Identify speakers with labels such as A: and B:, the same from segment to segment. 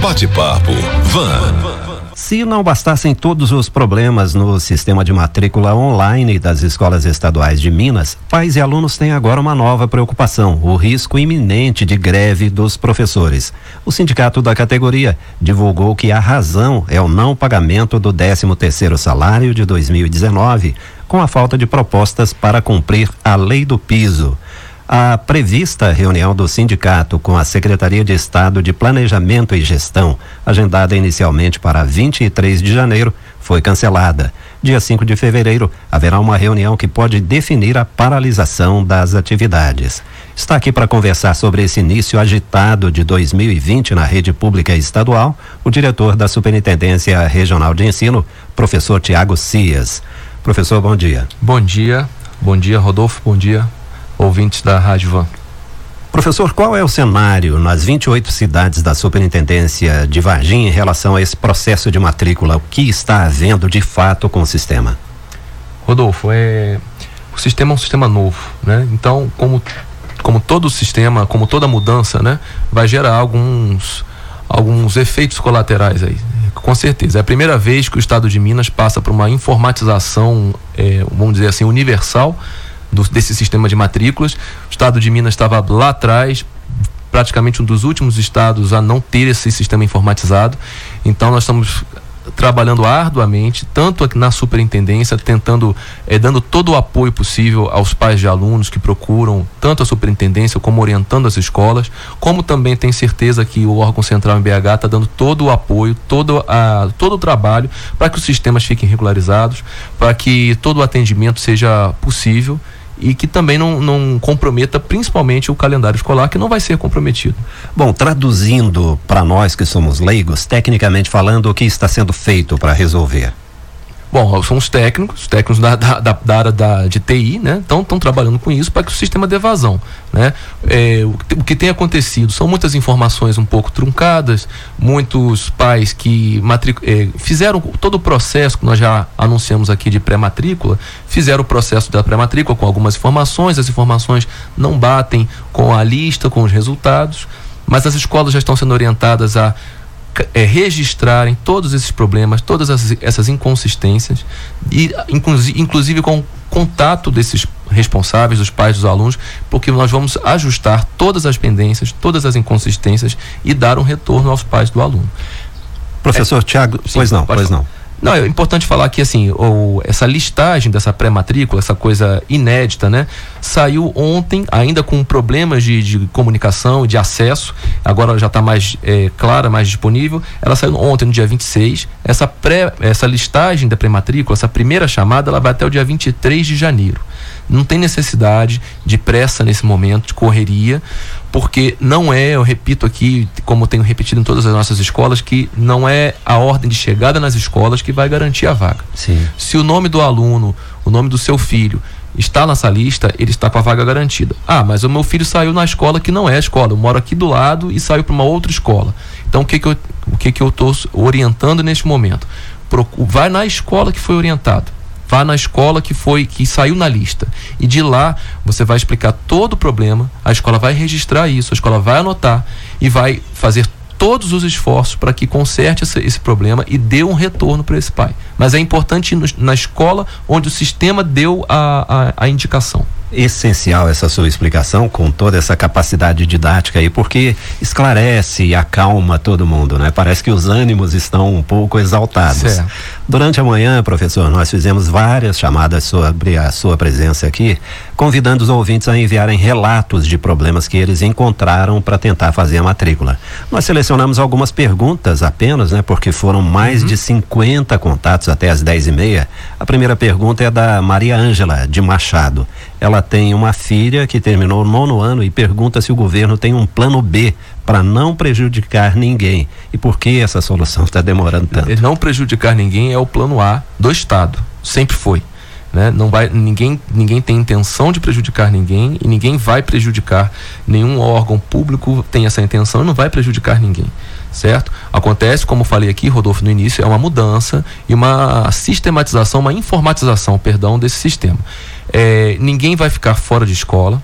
A: Bate-papo Van.
B: Se não bastassem todos os problemas no sistema de matrícula online das escolas estaduais de Minas, pais e alunos têm agora uma nova preocupação: o risco iminente de greve dos professores. O sindicato da categoria divulgou que a razão é o não pagamento do 13 terceiro salário de 2019, com a falta de propostas para cumprir a lei do piso. A prevista reunião do sindicato com a Secretaria de Estado de Planejamento e Gestão, agendada inicialmente para 23 de janeiro, foi cancelada. Dia 5 de fevereiro, haverá uma reunião que pode definir a paralisação das atividades. Está aqui para conversar sobre esse início agitado de 2020 na rede pública estadual, o diretor da Superintendência Regional de Ensino, professor Tiago Cias. Professor, bom dia.
C: Bom dia. Bom dia, Rodolfo. Bom dia, ouvintes da Rádio Van.
B: Professor, qual é o cenário nas 28 cidades da Superintendência de Varginha em relação a esse processo de matrícula? O que está havendo de fato com o sistema?
C: Rodolfo, é o sistema é um sistema novo, né? Então, como como todo sistema, como toda mudança, né, vai gerar alguns alguns efeitos colaterais aí. Com certeza. É a primeira vez que o Estado de Minas passa por uma informatização, é, vamos dizer assim, universal do, desse sistema de matrículas. O estado de Minas estava lá atrás, praticamente um dos últimos estados a não ter esse sistema informatizado. Então nós estamos trabalhando arduamente, tanto aqui na superintendência, tentando, eh, dando todo o apoio possível aos pais de alunos que procuram tanto a superintendência como orientando as escolas, como também tem certeza que o órgão central em BH está dando todo o apoio, todo, a, todo o trabalho para que os sistemas fiquem regularizados, para que todo o atendimento seja possível e que também não, não comprometa principalmente o calendário escolar, que não vai ser comprometido.
B: Bom, traduzindo para nós que somos leigos, tecnicamente falando, o que está sendo feito para resolver?
C: Bom, são os técnicos, os técnicos da, da, da área da, de TI, né? Estão trabalhando com isso para que o sistema dê vazão. Né? É, o, o, que tem acontecido são muitas informações um pouco truncadas, muitos pais que é, fizeram todo o processo que nós já anunciamos aqui de pré-matrícula, fizeram o processo da pré-matrícula com algumas informações, as informações não batem com a lista, com os resultados, mas as escolas já estão sendo orientadas a é, registrarem todos esses problemas, todas as, essas inconsistências, e inclusive, inclusive com contato desses responsáveis, dos pais dos alunos, porque nós vamos ajustar todas as pendências, todas as inconsistências e dar um retorno aos pais do aluno.
B: Professor é, Tiago, pois não, pois falar. não.
C: Não, é importante falar que assim, o, essa listagem dessa pré-matrícula, essa coisa inédita, né? Saiu ontem, ainda com problemas de, de comunicação de acesso. Agora ela já está mais é, clara, mais disponível. Ela saiu ontem, no dia 26. Essa, pré, essa listagem da pré-matrícula, essa primeira chamada, ela vai até o dia 23 de janeiro. Não tem necessidade de pressa nesse momento, de correria, porque não é, eu repito aqui, como tenho repetido em todas as nossas escolas, que não é a ordem de chegada nas escolas que vai garantir a vaga.
B: Sim.
C: Se o nome do aluno, o nome do seu filho está nessa lista, ele está com a vaga garantida. Ah, mas o meu filho saiu na escola que não é a escola, eu moro aqui do lado e saiu para uma outra escola. Então o que que eu, o que que eu estou orientando neste momento? vai na escola que foi orientado vá na escola que foi que saiu na lista e de lá você vai explicar todo o problema, a escola vai registrar isso, a escola vai anotar e vai fazer todos os esforços para que conserte esse, esse, problema e dê um retorno para esse pai. Mas é importante ir no, na escola onde o sistema deu a, a, a indicação
B: essencial essa sua explicação com toda essa capacidade didática aí, porque esclarece e acalma todo mundo, né? Parece que os ânimos estão um pouco exaltados. Certo. Durante a manhã, professor, nós fizemos várias chamadas sobre a sua presença aqui, convidando os ouvintes a enviarem relatos de problemas que eles encontraram para tentar fazer a matrícula. Nós selecionamos algumas perguntas apenas, né? Porque foram mais uhum. de 50 contatos até as 10 e meia. A primeira pergunta é da Maria Ângela, de Machado. Ela tem uma filha que terminou o nono ano e pergunta se o governo tem um plano B para não prejudicar ninguém. E por que essa solução está demorando tanto?
C: Não prejudicar ninguém é o plano A do Estado. Sempre foi. Né? Não vai, ninguém, ninguém tem intenção de prejudicar ninguém e ninguém vai prejudicar nenhum órgão público tem essa intenção e não vai prejudicar ninguém certo? Acontece, como falei aqui, Rodolfo, no início, é uma mudança e uma sistematização, uma informatização, perdão, desse sistema. É, ninguém vai ficar fora de escola.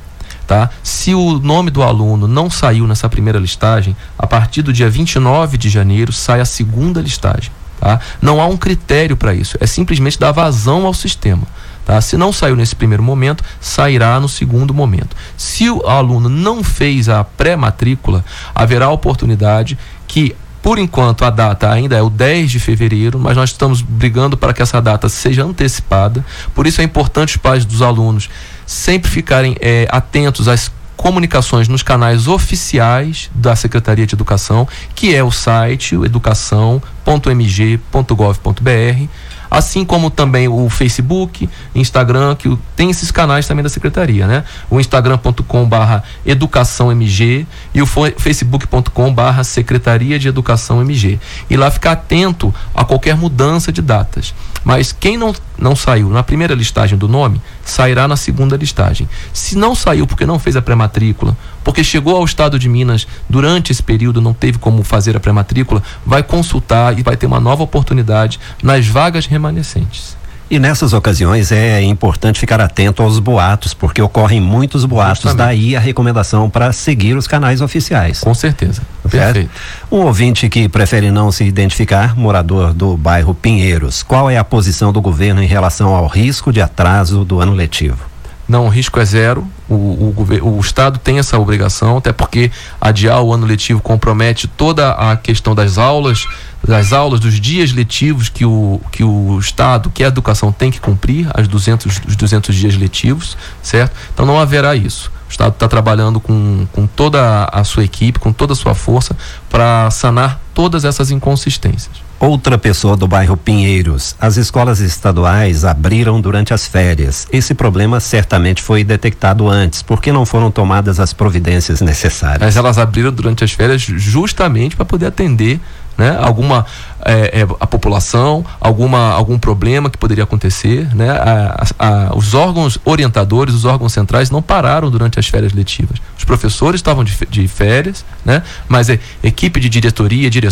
C: Tá? Se o nome do aluno não saiu nessa primeira listagem, a partir do dia 29 de janeiro sai a segunda listagem. Tá? Não há um critério para isso, é simplesmente dar vazão ao sistema. Tá? Se não saiu nesse primeiro momento, sairá no segundo momento. Se o aluno não fez a pré-matrícula, haverá oportunidade que por enquanto, a data ainda é o 10 de fevereiro, mas nós estamos brigando para que essa data seja antecipada. Por isso é importante os pais dos alunos sempre ficarem é, atentos às comunicações nos canais oficiais da Secretaria de Educação, que é o site educação.mg.gov.br assim como também o Facebook, Instagram, que tem esses canais também da secretaria, né? O instagram.com barra educaçãomg e o facebook.com barra secretaria de educação MG. E lá ficar atento a qualquer mudança de datas. Mas quem não, não saiu na primeira listagem do nome, sairá na segunda listagem. Se não saiu porque não fez a pré-matrícula, porque chegou ao estado de Minas durante esse período, não teve como fazer a pré-matrícula, vai consultar e vai ter uma nova oportunidade nas vagas remanescentes.
B: E nessas ocasiões é importante ficar atento aos boatos, porque ocorrem muitos boatos, Justamente. daí a recomendação para seguir os canais oficiais.
C: Com certeza.
B: Perfeito. Um ouvinte que prefere não se identificar, morador do bairro Pinheiros, qual é a posição do governo em relação ao risco de atraso do ano letivo?
C: Não, o risco é zero. O, o, o, Estado tem essa obrigação, até porque adiar o ano letivo compromete toda a questão das aulas, das aulas, dos dias letivos que o, que o Estado, que a educação tem que cumprir, as 200, os 200 dias letivos, certo? Então não haverá isso. O Estado está trabalhando com, com toda a sua equipe, com toda a sua força, para sanar todas essas inconsistências.
B: Outra pessoa do bairro Pinheiros. As escolas estaduais abriram durante as férias. Esse problema certamente foi detectado antes. Por que não foram tomadas as providências necessárias?
C: Mas elas abriram durante as férias justamente para poder atender né? Alguma é, é, a população, alguma algum problema que poderia acontecer, né? A, a, os órgãos orientadores, os órgãos centrais não pararam durante as férias letivas. Os professores estavam de, de férias, né? Mas é, equipe de diretoria, dire,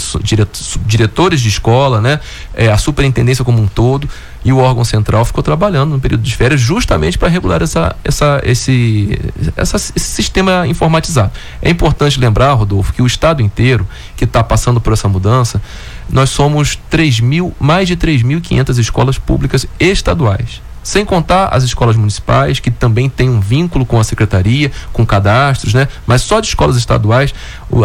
C: diretores de escola, né? É, a superintendência como um todo e o órgão central ficou trabalhando no período de férias justamente para regular essa, essa, esse, essa, esse sistema informatizado. É importante lembrar, Rodolfo, que o estado inteiro que está passando por essa mudança, nós somos 3 mil, mais de 3.500 escolas públicas estaduais. Sem contar as escolas municipais, que também têm um vínculo com a secretaria, com cadastros, né? Mas só de escolas estaduais,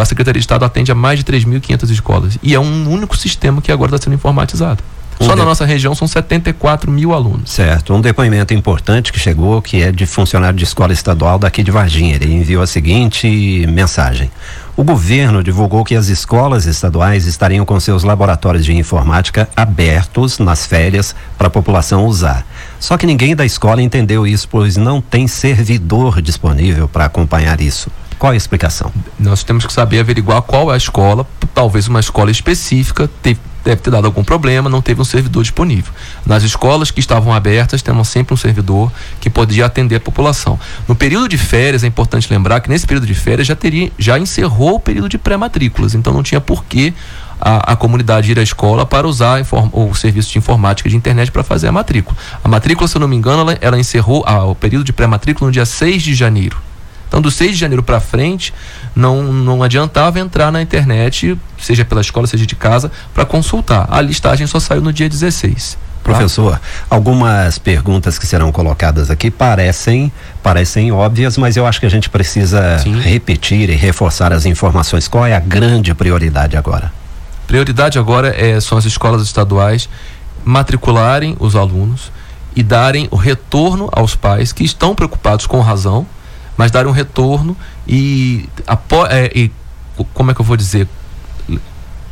C: a Secretaria de Estado atende a mais de 3.500 escolas. E é um único sistema que agora está sendo informatizado. Só na nossa região são 74 mil alunos.
B: Certo. Um depoimento importante que chegou, que é de funcionário de escola estadual daqui de Varginha. Ele enviou a seguinte mensagem. O governo divulgou que as escolas estaduais estariam com seus laboratórios de informática abertos nas férias para a população usar. Só que ninguém da escola entendeu isso, pois não tem servidor disponível para acompanhar isso. Qual é a explicação?
C: Nós temos que saber averiguar qual é a escola, talvez uma escola específica, deve ter dado algum problema, não teve um servidor disponível. Nas escolas que estavam abertas, temos sempre um servidor que podia atender a população. No período de férias, é importante lembrar que nesse período de férias já teria, já encerrou o período de pré-matrículas, então não tinha porquê a, a, comunidade ir à escola para usar o serviço de informática de internet para fazer a matrícula. A matrícula, se eu não me engano, ela, ela encerrou a, o período de pré-matrícula no dia 6 de janeiro. Então, do 6 de janeiro para frente, não, não adiantava entrar na internet, seja pela escola, seja de casa, para consultar. A listagem só saiu no dia 16.
B: Tá? Professor, algumas perguntas que serão colocadas aqui parecem parecem óbvias, mas eu acho que a gente precisa Sim. repetir e reforçar as informações. Qual é a grande prioridade agora?
C: Prioridade agora é, são as escolas estaduais matricularem os alunos e darem o retorno aos pais que estão preocupados com razão mas dar um retorno e, é, e como é que eu vou dizer?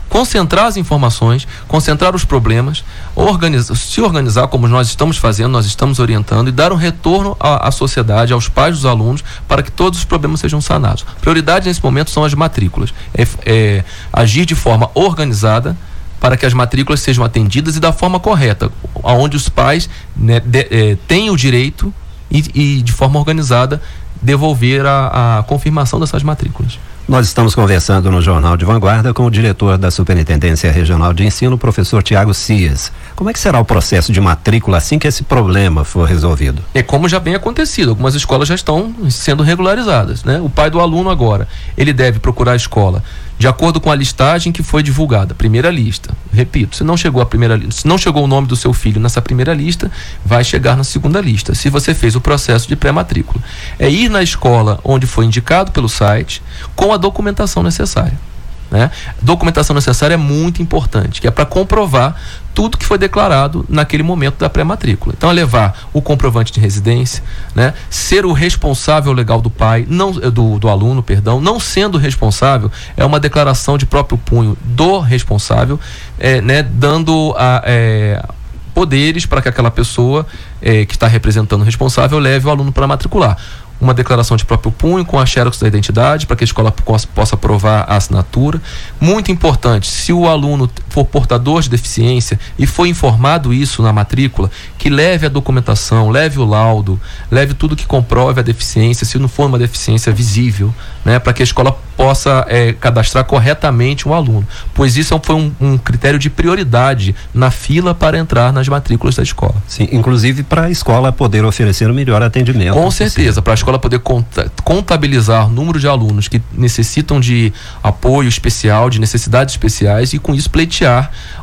C: concentrar as informações, concentrar os problemas, organizar, se organizar como nós estamos fazendo, nós estamos orientando e dar um retorno à, à, sociedade, aos pais dos alunos, para que todos os problemas sejam sanados. Prioridade nesse momento são as matrículas. É, é, agir de forma organizada para que as matrículas sejam atendidas e da forma correta, aonde os pais né, de, é, têm o direito e, e de forma organizada devolver a, a confirmação dessas matrículas.
B: Nós estamos conversando no Jornal de Vanguarda com o diretor da Superintendência Regional de Ensino, professor Tiago Cias. Como é que será o processo de matrícula assim que esse problema for resolvido?
C: É como já vem acontecido, algumas escolas já estão sendo regularizadas, né? O pai do aluno agora, ele deve procurar a escola de acordo com a listagem que foi divulgada, primeira lista. Repito, se não chegou a primeira se não chegou o nome do seu filho nessa primeira lista, vai chegar na segunda lista. Se você fez o processo de pré-matrícula, é ir na escola onde foi indicado pelo site com a documentação necessária. Né? Documentação necessária é muito importante, que é para comprovar tudo que foi declarado naquele momento da pré-matrícula. Então, é levar o comprovante de residência, né? ser o responsável legal do pai, não eh, do, do aluno, perdão, não sendo responsável, é uma declaração de próprio punho do responsável, é, né? dando a, é, poderes para que aquela pessoa que está representando o responsável leve o aluno para matricular uma declaração de próprio punho com a xerox da identidade para que a escola possa provar a assinatura. Muito importante, se o aluno for portador de deficiência e foi informado isso na matrícula, que leve a documentação, leve o laudo, leve tudo que comprove a deficiência, se não for uma deficiência visível, né, para que a escola possa é, cadastrar corretamente um aluno, pois isso é foi um, um, critério de prioridade na fila para entrar nas matrículas da escola.
B: Sim, inclusive para a escola poder oferecer o melhor atendimento.
C: Com certeza, para a escola poder contabilizar o número de alunos que necessitam de apoio especial, de necessidades especiais e com isso pleitear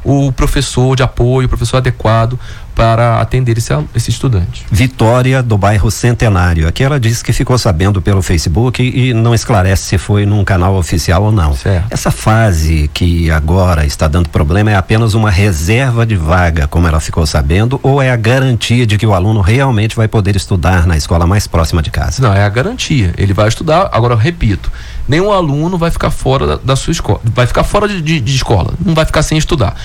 C: o professor de apoio, o professor adequado para atender esse, esse estudante.
B: Vitória do bairro Centenário. Aqui ela disse que ficou sabendo pelo Facebook e, e não esclarece se foi num canal oficial ou não.
C: Certo.
B: Essa fase que agora está dando problema é apenas uma reserva de vaga, como ela ficou sabendo, ou é a garantia de que o aluno realmente vai poder estudar na escola mais próxima de casa?
C: Não, é a garantia. Ele vai estudar, agora eu repito, nenhum aluno vai ficar fora da, da sua escola, vai ficar fora de, de, de escola, não vai ficar sem estudar.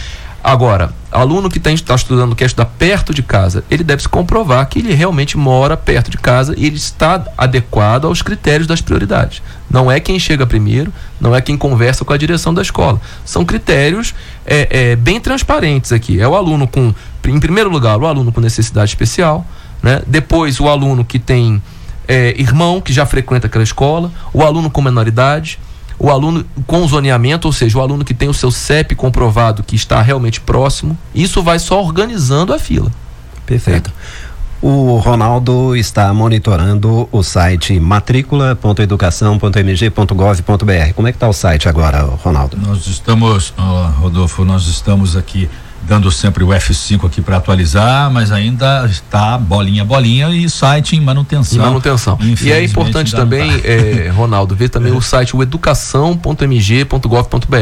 C: Agora, aluno que está estudando, quer estudar perto de casa, ele deve se comprovar que ele realmente mora perto de casa e ele está adequado aos critérios das prioridades. Não é quem chega primeiro, não é quem conversa com a direção da escola. São critérios é, é, bem transparentes aqui. É o aluno com, em primeiro lugar, o aluno com necessidade especial, né? depois o aluno que tem é, irmão que já frequenta aquela escola, o aluno com menoridade, o aluno com zoneamento, ou seja, o aluno que tem o seu CEP comprovado que está realmente próximo, isso vai só organizando a fila.
B: Perfeito. O Ronaldo está monitorando o site matrícula.educação.mg.gov.br. Como é que está o site agora, Ronaldo?
D: Nós estamos, Rodolfo, nós estamos aqui dando sempre o F5 aqui para atualizar, mas ainda está bolinha, bolinha e site em manutenção.
C: Em manutenção. E é importante também, é, Ronaldo, ver também é. o site o educação.mg.gov.br,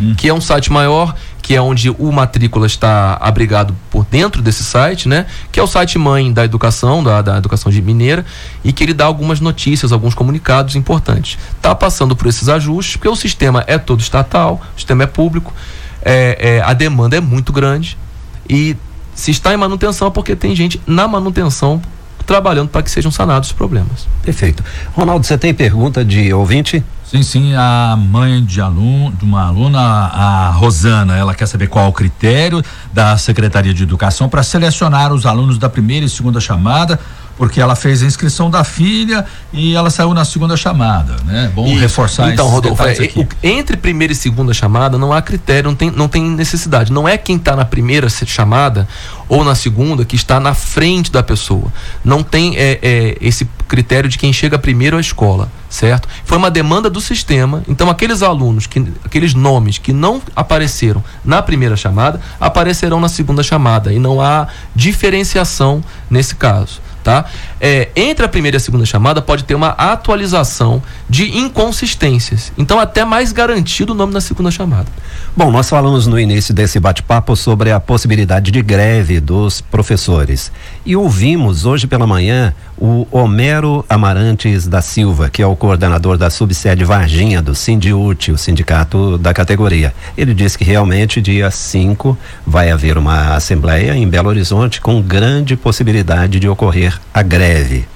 C: uhum. que é um site maior, que é onde o matrícula está abrigado por dentro desse site, né? Que é o site mãe da educação, da, da educação de Mineira, e que ele dá algumas notícias, alguns comunicados importantes. Está passando por esses ajustes, porque o sistema é todo estatal, o sistema é público é, é, a demanda é muito grande e se está em manutenção é porque tem gente na manutenção trabalhando para que sejam sanados os problemas.
B: Perfeito. Ronaldo, você tem pergunta de ouvinte?
D: Sim, sim, a mãe de aluno, de uma aluna, a Rosana, ela quer saber qual o critério da Secretaria de Educação para selecionar os alunos da primeira e segunda chamada porque ela fez a inscrição da filha e ela saiu na segunda chamada, né? Bom Isso. reforçar
C: Então, Rodolfo, é, entre primeira e segunda chamada não há critério, não tem, não tem necessidade. Não é quem está na primeira chamada ou na segunda que está na frente da pessoa. Não tem é, é, esse critério de quem chega primeiro à escola, certo? Foi uma demanda do sistema. Então, aqueles alunos, que, aqueles nomes que não apareceram na primeira chamada, aparecerão na segunda chamada. E não há diferenciação nesse caso tá? É, entre a primeira e a segunda chamada pode ter uma atualização de inconsistências. Então, até mais garantido o nome na segunda chamada.
B: Bom, nós falamos no início desse bate-papo sobre a possibilidade de greve dos professores. E ouvimos hoje pela manhã o Homero Amarantes da Silva, que é o coordenador da subsede Varginha do Sindiúti, o sindicato da categoria. Ele disse que realmente dia 5 vai haver uma assembleia em Belo Horizonte com grande possibilidade de ocorrer a greve.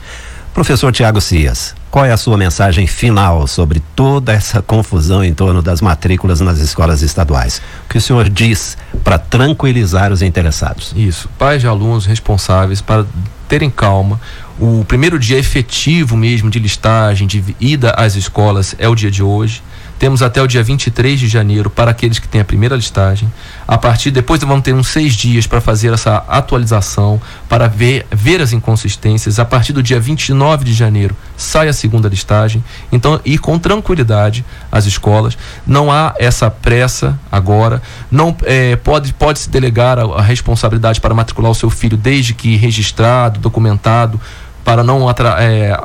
B: Professor Tiago Cias, qual é a sua mensagem final sobre toda essa confusão em torno das matrículas nas escolas estaduais? O que o senhor diz para tranquilizar os interessados?
C: Isso, pais de alunos responsáveis para terem calma. O primeiro dia efetivo mesmo de listagem, de ida às escolas, é o dia de hoje. Temos até o dia 23 de janeiro para aqueles que têm a primeira listagem. A partir depois vamos ter uns seis dias para fazer essa atualização, para ver, ver as inconsistências. A partir do dia 29 de janeiro sai a segunda listagem. Então, ir com tranquilidade às escolas. Não há essa pressa agora. Não é, pode, pode se delegar a, a responsabilidade para matricular o seu filho desde que registrado, documentado para não é,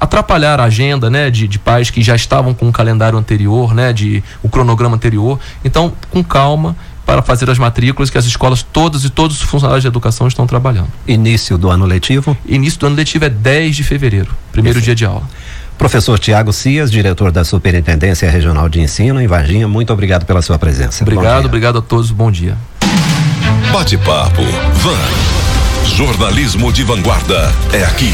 C: atrapalhar a agenda né, de, de pais que já estavam com o calendário anterior, né, de, o cronograma anterior. Então, com calma, para fazer as matrículas que as escolas todas e todos os funcionários de educação estão trabalhando.
B: Início do ano letivo?
C: Início do ano letivo é 10 de fevereiro, primeiro Isso. dia de aula.
B: Professor Tiago Cias, diretor da Superintendência Regional de Ensino em Varginha, muito obrigado pela sua presença.
C: Obrigado, obrigado a todos, bom dia.
A: Bate-papo, Van. Jornalismo de vanguarda é aqui.